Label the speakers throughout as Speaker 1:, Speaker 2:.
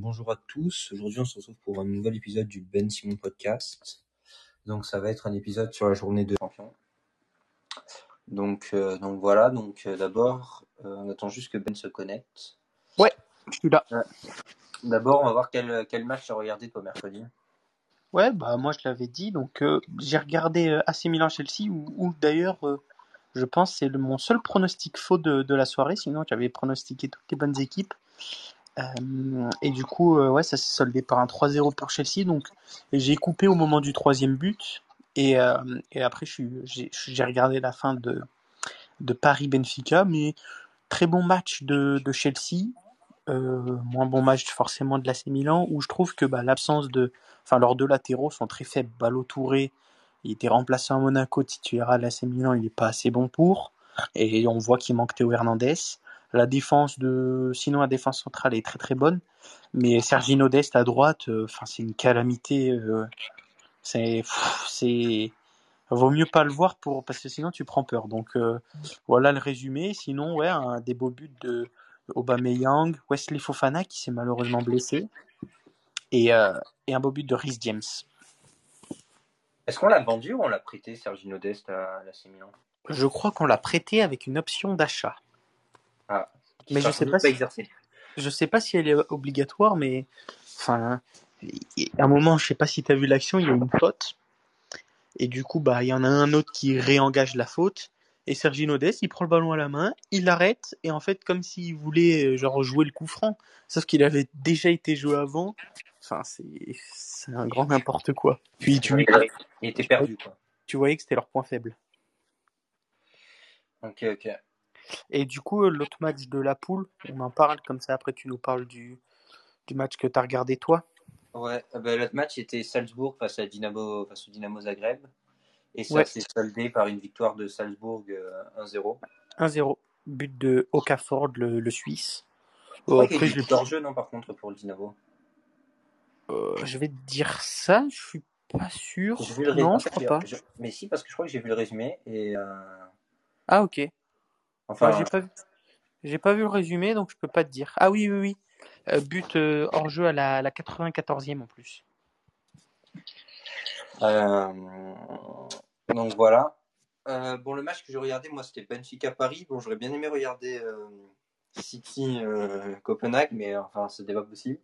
Speaker 1: bonjour à tous. Aujourd'hui, on se retrouve pour un nouvel épisode du Ben Simon Podcast. Donc, ça va être un épisode sur la journée de champion. Donc, euh, donc voilà. Donc, euh, d'abord, euh, on attend juste que Ben se connecte.
Speaker 2: Ouais, je suis là.
Speaker 1: D'abord, on va voir quel, quel match tu as regardé toi mercredi.
Speaker 2: Ouais, bah moi je l'avais dit. Donc, j'ai regardé AC Milan Chelsea où, où d'ailleurs, je pense c'est mon seul pronostic faux de, de la soirée. Sinon, j'avais pronostiqué toutes les bonnes équipes. Euh, et du coup, euh, ouais, ça s'est soldé par un 3-0 pour Chelsea. Donc, j'ai coupé au moment du troisième but. Et, euh, après, j'ai regardé la fin de, Paris-Benfica. Mais très bon match de, Chelsea. Moins bon match forcément de l'AC Milan, où je trouve que bah, l'absence de... Enfin, leurs deux latéraux sont très faibles. Ballot il était remplacé à Monaco, titulaire à l'AC Milan, il n'est pas assez bon pour. Et on voit qu'il manque Théo Hernandez. La défense de... Sinon, la défense centrale est très très bonne. Mais Sergino Dest à droite, euh, enfin, c'est une calamité. euh, c'est... c'est... Vaut mieux pas le voir pour parce que sinon tu prends peur. Donc euh, voilà le résumé. Sinon ouais un des beaux buts de Aubameyang, Wesley Fofana qui s'est malheureusement blessé et, euh, et un beau but de Rhys James.
Speaker 1: Est-ce qu'on l'a vendu ou on l'a prêté, Sergino Dest, à l'AC Milan?
Speaker 2: Je crois qu'on l'a prêté avec une option d'achat.
Speaker 1: Ah.
Speaker 2: Mais je sais pas si-. Je sais pas si elle est obligatoire, mais enfin, à un moment, je sais pas si tu as vu l'action, il y a une faute. Et du coup, bah, il y en a un autre qui réengage la faute. Et Sergino Dest, il prend le ballon à la main, il l'arrête, et en fait, comme s'il voulait euh, genre jouer le coup franc, sauf qu'il avait déjà été joué avant. Enfin, c'est c'est un grand n'importe quoi. Puis tu,
Speaker 1: Il était perdu, quoi.
Speaker 2: tu voyais que c'était leur point faible.
Speaker 1: Ok, ok.
Speaker 2: Et du coup, euh, l'autre match de la poule, on en parle comme ça. Après, tu nous parles du, du match que tu as regardé toi.
Speaker 1: Ouais, euh, bah, l'autre match était Salzbourg face à Dynamo, face au Dynamo Zagreb. Et ça
Speaker 2: Ouais.
Speaker 1: s'est soldé par une victoire de Salzbourg euh, 1-0.
Speaker 2: 1-0. But de Okafor, le, le Suisse.
Speaker 1: Je a
Speaker 2: Après, je,
Speaker 1: du hors-jeu, non, par contre, pour le Dynamo.
Speaker 2: euh, je vais te dire ça, je suis pas sûr.
Speaker 1: Le
Speaker 2: Non,
Speaker 1: en
Speaker 2: je crois pas.
Speaker 1: je- Mais si, parce que je crois que j'ai vu le résumé. Et, euh,
Speaker 2: Ah, ok.
Speaker 1: Enfin,
Speaker 2: j'ai pas vu. J'ai pas vu le résumé, donc je peux pas te dire. Ah oui, oui, oui. Euh, but euh, hors jeu à la, la 94e en plus.
Speaker 1: euh, donc voilà. Euh, bon, le match que j'ai regardé, moi, c'était Benfica Paris. Bon, j'aurais bien aimé regarder euh, City euh, Copenhague, mais enfin, c'était pas possible.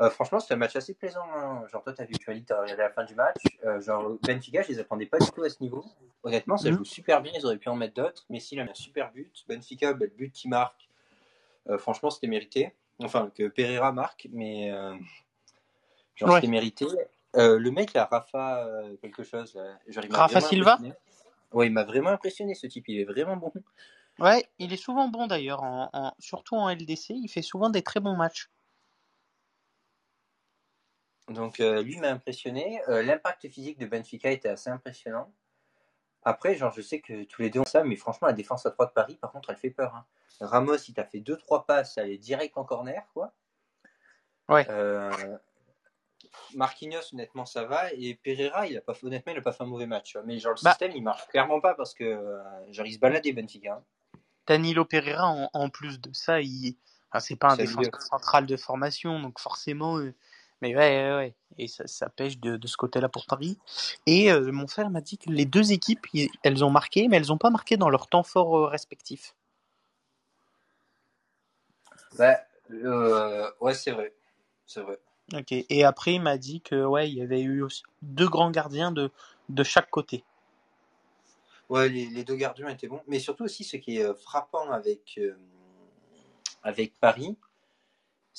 Speaker 1: Euh, franchement, c'était un match assez plaisant. hein. Genre, toi, t'as vu, tu as dit, t'as regardé la fin du match. Euh, genre, Benfica, je les attendais pas du tout à ce niveau. Honnêtement, ça
Speaker 2: Mhm.
Speaker 1: joue super bien. Ils auraient pu en mettre d'autres. Messi, il a mis un super but. Benfica, bah, le but qui marque, euh, franchement, c'était mérité. Enfin, que Pereira marque, mais genre,
Speaker 2: Ouais.
Speaker 1: c'était mérité. Le mec, là, Rafa, quelque chose. Là, genre, il m'a
Speaker 2: Rafa Silva.
Speaker 1: Ouais, il m'a vraiment impressionné, ce type. Il est vraiment bon.
Speaker 2: Ouais, il est souvent bon d'ailleurs, en, en- surtout en LDC. Il fait souvent des très bons matchs.
Speaker 1: Donc euh, lui m'a impressionné. Euh, L'impact physique de Benfica était assez impressionnant. Après, genre, je sais que tous les deux ont ça, mais franchement, la défense à 3 de Paris, par contre, elle fait peur. hein. Ramos, il t'a fait 2-3 passes, elle est direct en corner, quoi.
Speaker 2: Ouais.
Speaker 1: Euh, Marquinhos, honnêtement, ça va. Et Pereira, il a pas, honnêtement, il a pas fait un mauvais match. vois. Mais genre, le
Speaker 2: Bah.
Speaker 1: système, il marche clairement pas parce que, genre, il se baladait Benfica. hein.
Speaker 2: Danilo Pereira, en, en plus de ça, il... enfin, c'est pas un défenseur central de formation, donc forcément. euh, Mais ouais, ouais, ouais. Et ça, ça pêche de, de ce côté-là pour Paris. Et euh, mon frère m'a dit que les deux équipes, elles ont marqué, mais elles n'ont pas marqué dans leur temps fort euh, respectif.
Speaker 1: Ouais, euh, ouais, c'est vrai. C'est vrai.
Speaker 2: Ok. Et après, il m'a dit que ouais, il y avait eu aussi deux grands gardiens de, de chaque côté.
Speaker 1: Ouais, les, les deux gardiens étaient bons. Mais surtout aussi, ce qui est euh, frappant avec, euh, avec Paris,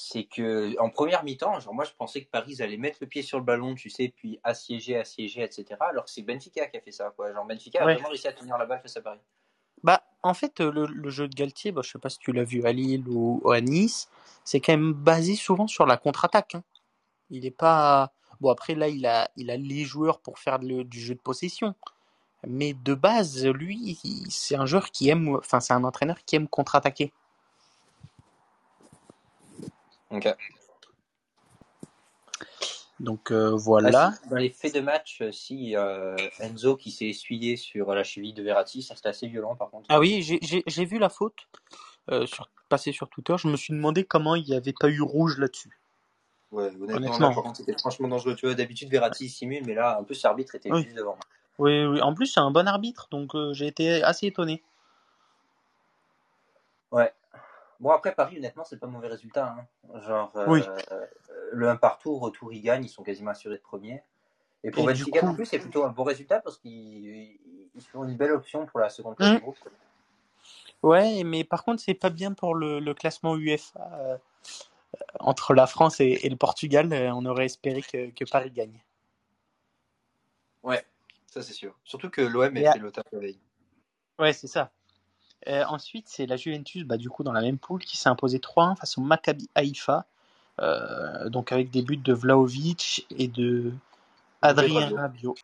Speaker 1: c'est que en première mi-temps, genre moi je pensais que Paris allait mettre le pied sur le ballon, tu sais, puis assiéger, assiéger, etc. Alors que c'est Benfica qui a fait ça, quoi. Genre Benfica a
Speaker 2: Ouais.
Speaker 1: vraiment réussi à tenir la balle face à Paris.
Speaker 2: Bah, en fait, euh, le, le jeu de Galtier, bah, je sais pas si tu l'as vu à Lille ou, ou à Nice, c'est quand même basé souvent sur la contre-attaque. hein. Il est pas. Bon, après, là, il a, il a les joueurs pour faire le- du jeu de possession. Mais de base, lui, c'est un joueur qui aime. Enfin, c'est un entraîneur qui aime contre-attaquer.
Speaker 1: Ok.
Speaker 2: Donc euh, voilà.
Speaker 1: Ah, si, dans les faits de match, euh, si euh, Enzo qui s'est essuyé sur la cheville de Verratti, ça c'était assez violent par contre.
Speaker 2: Ah oui, j'ai- vu la faute euh, sur, passer sur Twitter. Je me suis demandé comment il n'y avait pas eu rouge là-dessus.
Speaker 1: Ouais, honnêtement,
Speaker 2: Honnêtement.
Speaker 1: là, par contre, c'était franchement dangereux. Tu vois, d'habitude, Verratti il simule, mais là, en plus, l'arbitre était
Speaker 2: Oui.
Speaker 1: juste devant.
Speaker 2: Oui, oui. En plus, c'est un bon arbitre, donc euh, j'ai été assez étonné.
Speaker 1: Ouais. Bon, après, Paris, honnêtement, c'est pas un mauvais résultat. hein. Genre, euh,
Speaker 2: Oui.
Speaker 1: euh, le 1 partout, retour, ils gagnent, ils sont quasiment assurés de premier. Et pour Benfica,
Speaker 2: coup-
Speaker 1: en plus, c'est plutôt un bon résultat parce qu'ils ils font une belle option pour la seconde place
Speaker 2: Mhm.
Speaker 1: du groupe.
Speaker 2: Ouais, mais par contre, c'est pas bien pour le, le classement UEFA. euh, entre la France et, et le Portugal, euh, on aurait espéré que, que Paris gagne.
Speaker 1: Ouais, ça c'est sûr. Surtout que l'OM
Speaker 2: Et
Speaker 1: a
Speaker 2: à-
Speaker 1: fait le taf la veille.
Speaker 2: Ouais, c'est ça. Euh, ensuite, c'est la Juventus, bah, du coup, dans la même poule, qui s'est imposée 3-1 face au Maccabi Haïfa. Euh, donc avec des buts de Vlaovic et de Adrien
Speaker 1: Rabiot.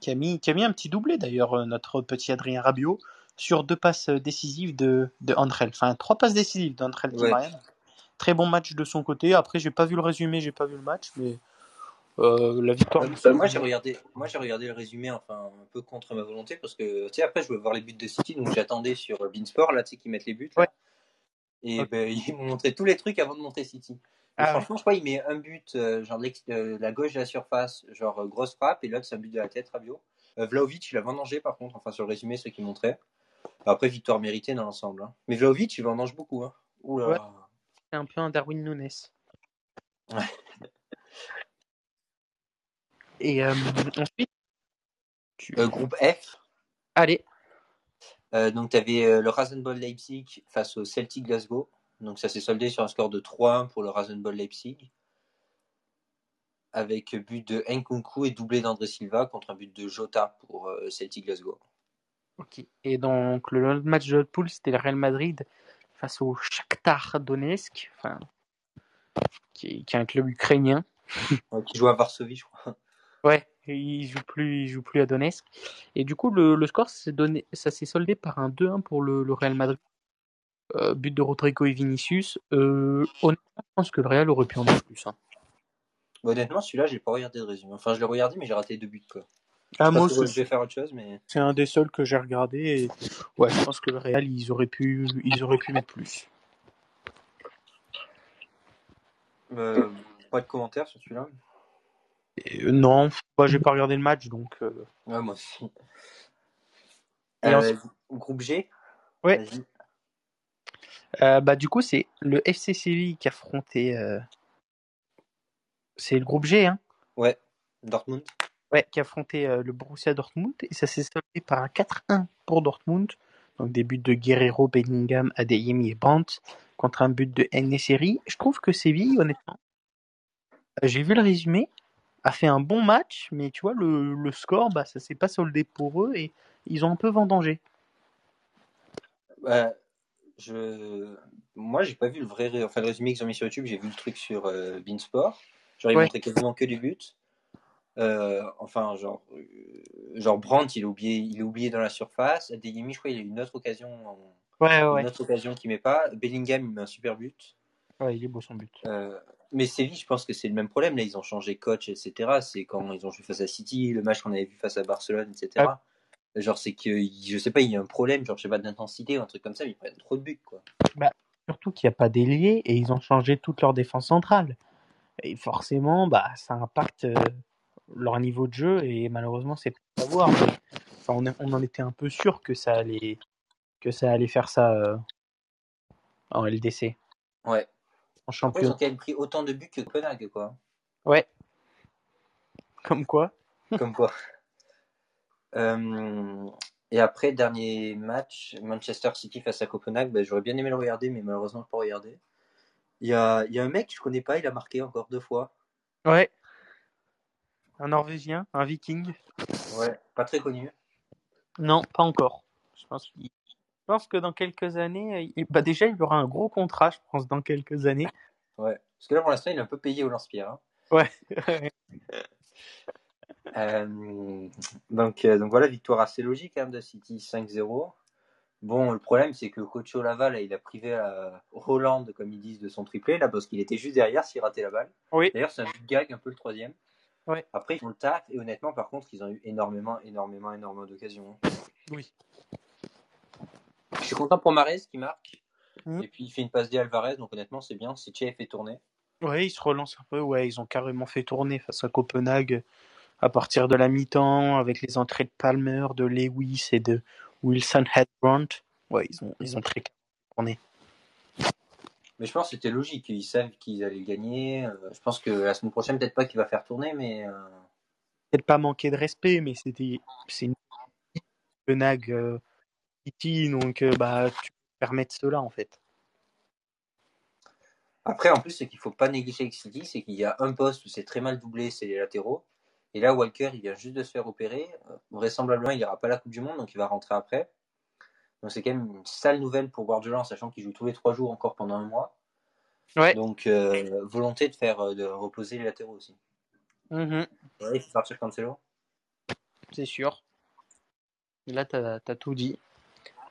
Speaker 2: Qui a, mis, qui a mis un petit doublé d'ailleurs, euh, notre petit Adrien Rabiot, sur deux passes décisives de, de Andrel. Enfin, trois passes décisives d'Andrel
Speaker 1: Ouais.
Speaker 2: Très bon match de son côté. Après, j'ai pas vu le résumé, j'ai pas vu le match, mais euh, la victoire.
Speaker 1: Euh,
Speaker 2: du
Speaker 1: moi j'ai regardé, moi j'ai regardé le résumé, enfin un peu contre ma volonté parce que tu sais après je voulais voir les buts de City donc j'attendais sur Beansport là tu sais qui mettent les buts là.
Speaker 2: Ouais.
Speaker 1: et ben, ils m'ont montré tous les trucs avant de montrer City.
Speaker 2: Ah ouais.
Speaker 1: franchement je crois il met un but euh, genre euh, la gauche de la surface genre euh, grosse frappe et l'autre c'est un but de la tête Rabiot. Euh, Vlaovic il a vendangé par contre enfin sur le résumé ce qu'il montrait. Après victoire méritée dans l'ensemble. hein. Mais Vlaovic il vendange beaucoup hein.
Speaker 2: Ouais. C'est un peu un Darwin Nunes.
Speaker 1: Ouais.
Speaker 2: Et euh, ensuite, tu-
Speaker 1: Euh, groupe F.
Speaker 2: allez,
Speaker 1: Euh, donc, tu avais le Rasenball Leipzig face au Celtic Glasgow. Donc, ça s'est soldé sur un score de 3-1 pour le Rasenball Leipzig. Avec but de Nkunku et doublé d'André Silva contre un but de Jota pour Celtic Glasgow.
Speaker 2: ok. Et donc le le match de l'autre poule, c'était le Real Madrid face au Shakhtar Donetsk, enfin, qui, est, qui est un club ukrainien.
Speaker 1: Ouais, qui joue à Varsovie, je crois.
Speaker 2: Ouais, il joue plus, il joue plus à Donetsk. Et du coup, le, le score, s'est donné, ça s'est soldé par un 2-1 pour le, le Real Madrid. Euh, but de Rodrigo et Vinicius. Euh, honnêtement, je pense que le Real aurait pu en mettre plus. hein.
Speaker 1: Honnêtement, celui-là, j'ai pas regardé de résumé. Enfin, je l'ai regardé, mais j'ai raté deux buts. Quoi.
Speaker 2: Ah, moi,
Speaker 1: je vais faire autre chose, mais.
Speaker 2: c'est un des seuls que j'ai regardé. Et... Ouais, je pense que le Real, ils auraient pu, ils auraient pu mettre plus.
Speaker 1: Euh, pas de commentaires sur celui-là.
Speaker 2: Et, euh, non, moi, j'ai pas regardé le match, donc. euh,
Speaker 1: Ouais, moi aussi.
Speaker 2: Et
Speaker 1: Euh,
Speaker 2: ensuite-
Speaker 1: Groupe G?
Speaker 2: Ouais.
Speaker 1: Vas-y.
Speaker 2: Euh, bah, du coup, c'est le FC Séville qui a affronté. euh, C'est le groupe G, hein
Speaker 1: Ouais. Dortmund.
Speaker 2: Ouais, qui a affronté euh, le Borussia Dortmund et ça s'est soldé par un 4-1 pour Dortmund. Donc des buts de Guerrero, Bellingham, Adeyemi et Brandt contre un but de Neseri. Je trouve que Séville, honnêtement, euh, j'ai vu le résumé, a fait un bon match, mais tu vois, le, le score, bah, ça s'est pas soldé pour eux et ils ont un peu vendangé.
Speaker 1: Ouais, je... Moi, j'ai pas vu le vrai ré- enfin, le résumé qu'ils ont mis sur YouTube, j'ai vu le truc sur euh, Beansport. Genre, ils
Speaker 2: Ouais.
Speaker 1: montraient quasiment que du but. Euh, enfin, genre, euh, genre Brandt, il est oublié, il est oublié dans la surface. Adeyemi, je crois, il a une autre occasion, en-
Speaker 2: Ouais,
Speaker 1: une autre occasion qu'il met pas. Bellingham, il met un super but.
Speaker 2: Ouais, il est beau son but.
Speaker 1: Euh, mais Séville, je pense que c'est le même problème. Là, ils ont changé coach, etc. C'est quand ils ont joué face à City, le match qu'on avait vu face à Barcelone, etc. Genre, c'est que, je sais pas, il y a un problème, genre, je sais pas, d'intensité ou un truc comme ça, mais ils prennent trop de buts, quoi.
Speaker 2: Surtout qu'il n'y a pas d'ailier et ils ont changé toute leur défense centrale. Et forcément, bah, ça impacte euh, leur niveau de jeu et malheureusement, c'est pas à voir. mais, enfin, on, en était un peu sûr que ça allait, que ça allait faire ça euh, en LDC,
Speaker 1: Ouais.
Speaker 2: En
Speaker 1: Après, ils
Speaker 2: championnat.
Speaker 1: ont quand même pris autant de buts que Copenhague, quoi.
Speaker 2: Ouais. Comme quoi
Speaker 1: Comme quoi. Euh, et après, dernier match, Manchester City face à Copenhague, ben, j'aurais bien aimé le regarder, mais malheureusement, je peux pas regarder. Il y a, il y a un mec que je connais pas, il a marqué encore deux fois.
Speaker 2: Ouais. Un Norvégien, un Viking
Speaker 1: Ouais, pas très connu.
Speaker 2: Non, pas encore. Je pense, qu'il- pense que dans quelques années, il- bah déjà, il aura un gros contrat, je pense, dans quelques années.
Speaker 1: Ouais. Parce que là, pour l'instant, il est un peu payé au lance-pierre. hein.
Speaker 2: Ouais.
Speaker 1: Euh, donc, euh, donc voilà, victoire assez logique hein, de City 5-0. Bon, le problème, c'est que Cocho Laval, il a privé à Roland, comme ils disent, de son triplé, là, parce qu'il était juste derrière s'il ratait la balle.
Speaker 2: Oui.
Speaker 1: D'ailleurs, c'est un gag, un peu le troisième.
Speaker 2: Ouais.
Speaker 1: Après, ils font le taf, et honnêtement, par contre, ils ont eu énormément, énormément, énormément d'occasions. hein.
Speaker 2: Oui.
Speaker 1: Je suis content pour Marez qui marque.
Speaker 2: Mhm.
Speaker 1: Et puis, il fait une passe D Alvarez, donc honnêtement, c'est bien. C'est Chef fait tourner.
Speaker 2: Ouais, ils se relancent un peu. Ouais, ils ont carrément fait tourner face à Copenhague à partir de la mi-temps avec les entrées de Palmer, de Lewis et de Wilson Headbrand. Ouais, ils ont, ils ont très tourné.
Speaker 1: Mais je pense que c'était logique. Ils savent qu'ils allaient gagner. Euh, je pense que la semaine prochaine, peut-être pas qu'il va faire tourner, mais. euh,
Speaker 2: Peut-être pas manquer de respect, mais c'était c'est une Copenhague euh, City, donc euh, bah tu peux permettre cela en fait.
Speaker 1: Après, en plus, ce qu'il faut pas négliger avec City, c'est qu'il y a un poste où c'est très mal doublé, c'est les latéraux. Et là, Walker, il vient juste de se faire opérer. Euh, Vraisemblablement, il n'ira pas à la Coupe du Monde, donc il va rentrer après. Donc c'est quand même une sale nouvelle pour Guardiola, en sachant qu'il joue tous les trois jours encore pendant un mois.
Speaker 2: Ouais.
Speaker 1: Donc euh, volonté de faire de reposer les latéraux aussi.
Speaker 2: Mhm,
Speaker 1: Ouais, il faut partir Cancelo.
Speaker 2: c'est sûr. Là, t'as as tout dit.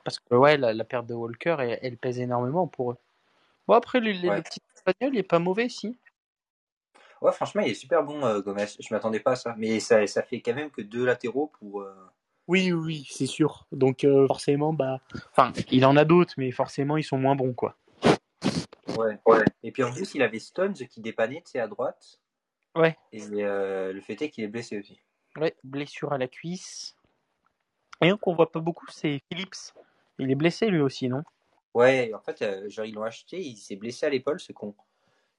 Speaker 2: Parce que ouais, la, la perte de Walker, elle, elle pèse énormément pour eux. Bon, après, le,
Speaker 1: Ouais.
Speaker 2: petit espagnol, il est pas mauvais, si.
Speaker 1: Ouais, franchement, il est super bon, euh, Gomez. Je m'attendais pas à ça. Mais ça, ça fait quand même que deux latéraux pour. euh,
Speaker 2: Oui, oui, c'est sûr. Donc euh, forcément, bah, enfin, il en a d'autres, mais forcément, ils sont moins bons, quoi.
Speaker 1: Ouais. Et puis en plus, il avait Stones qui dépannait, tu sais, à droite.
Speaker 2: Ouais.
Speaker 1: Et euh, le fait est qu'il est blessé aussi.
Speaker 2: Ouais, blessure à la cuisse. Et un qu'on voit pas beaucoup, c'est Phillips. Il est blessé lui aussi, non?
Speaker 1: Ouais, en fait, euh, genre, ils l'ont acheté, il s'est blessé à l'épaule, ce con.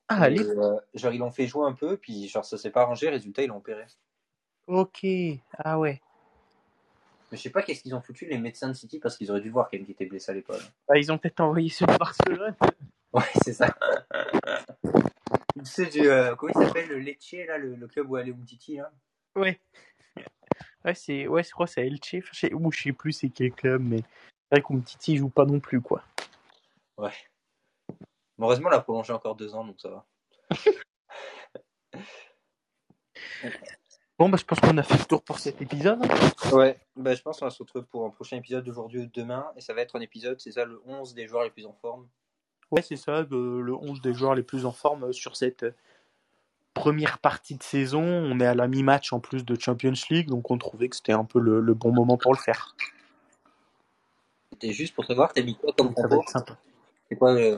Speaker 2: Ah,
Speaker 1: Et,
Speaker 2: allez.
Speaker 1: euh, genre, ils l'ont fait jouer un peu, puis genre, ça s'est pas arrangé, résultat, ils l'ont opéré.
Speaker 2: Ok. Ah ouais.
Speaker 1: Mais je sais pas qu'est-ce qu'ils ont foutu, les médecins de City, parce qu'ils auraient dû voir même qu'il était blessé à l'épaule.
Speaker 2: Bah, ils ont peut-être envoyé sur Barcelone.
Speaker 1: Ouais, c'est ça. sais, du, euh, comment il s'appelle, le Lecce, là, le, le club où allait Umtiti, là?
Speaker 2: Ouais. Ouais, c'est, ouais, je crois que c'est Elche. Ou je sais plus c'est quel club, mais c'est vrai qu'Umtiti joue pas non plus, quoi.
Speaker 1: Ouais. Mais heureusement, on l'a prolongé encore deux ans, donc ça va.
Speaker 2: Bon, bah, je pense qu'on a fait le tour pour cet épisode.
Speaker 1: Ouais, bah, je pense qu'on va se retrouver pour un prochain épisode d'aujourd'hui ou demain, et ça va être un épisode, c'est ça, le 11 des joueurs les plus en forme.
Speaker 2: Ouais, c'est ça, le, le 11 des joueurs les plus en forme euh, sur cette euh, première partie de saison. On est à la mi-match en plus de Champions League, donc on trouvait que c'était un peu le, le bon moment pour le faire.
Speaker 1: C'était juste pour savoir, t'as mis quoi comme
Speaker 2: ça
Speaker 1: compo. C'est quoi euh,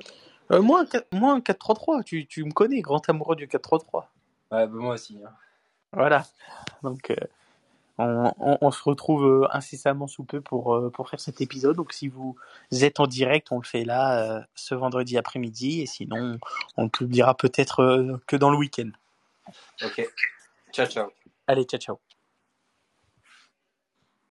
Speaker 2: Euh, moi, un 4 moi, un 4-3-3, tu, tu me connais, grand amoureux du 4-3-3.
Speaker 1: Ouais, bah, moi aussi. hein.
Speaker 2: Voilà. Donc, euh, on, on- on se retrouve euh, incessamment sous peu pour, euh, pour faire cet épisode. Donc, si vous êtes en direct, on le fait là, euh, ce vendredi après-midi. Et sinon, on le publiera peut-être euh, que dans le week-end.
Speaker 1: Ok. Ciao, ciao.
Speaker 2: Allez, ciao, ciao.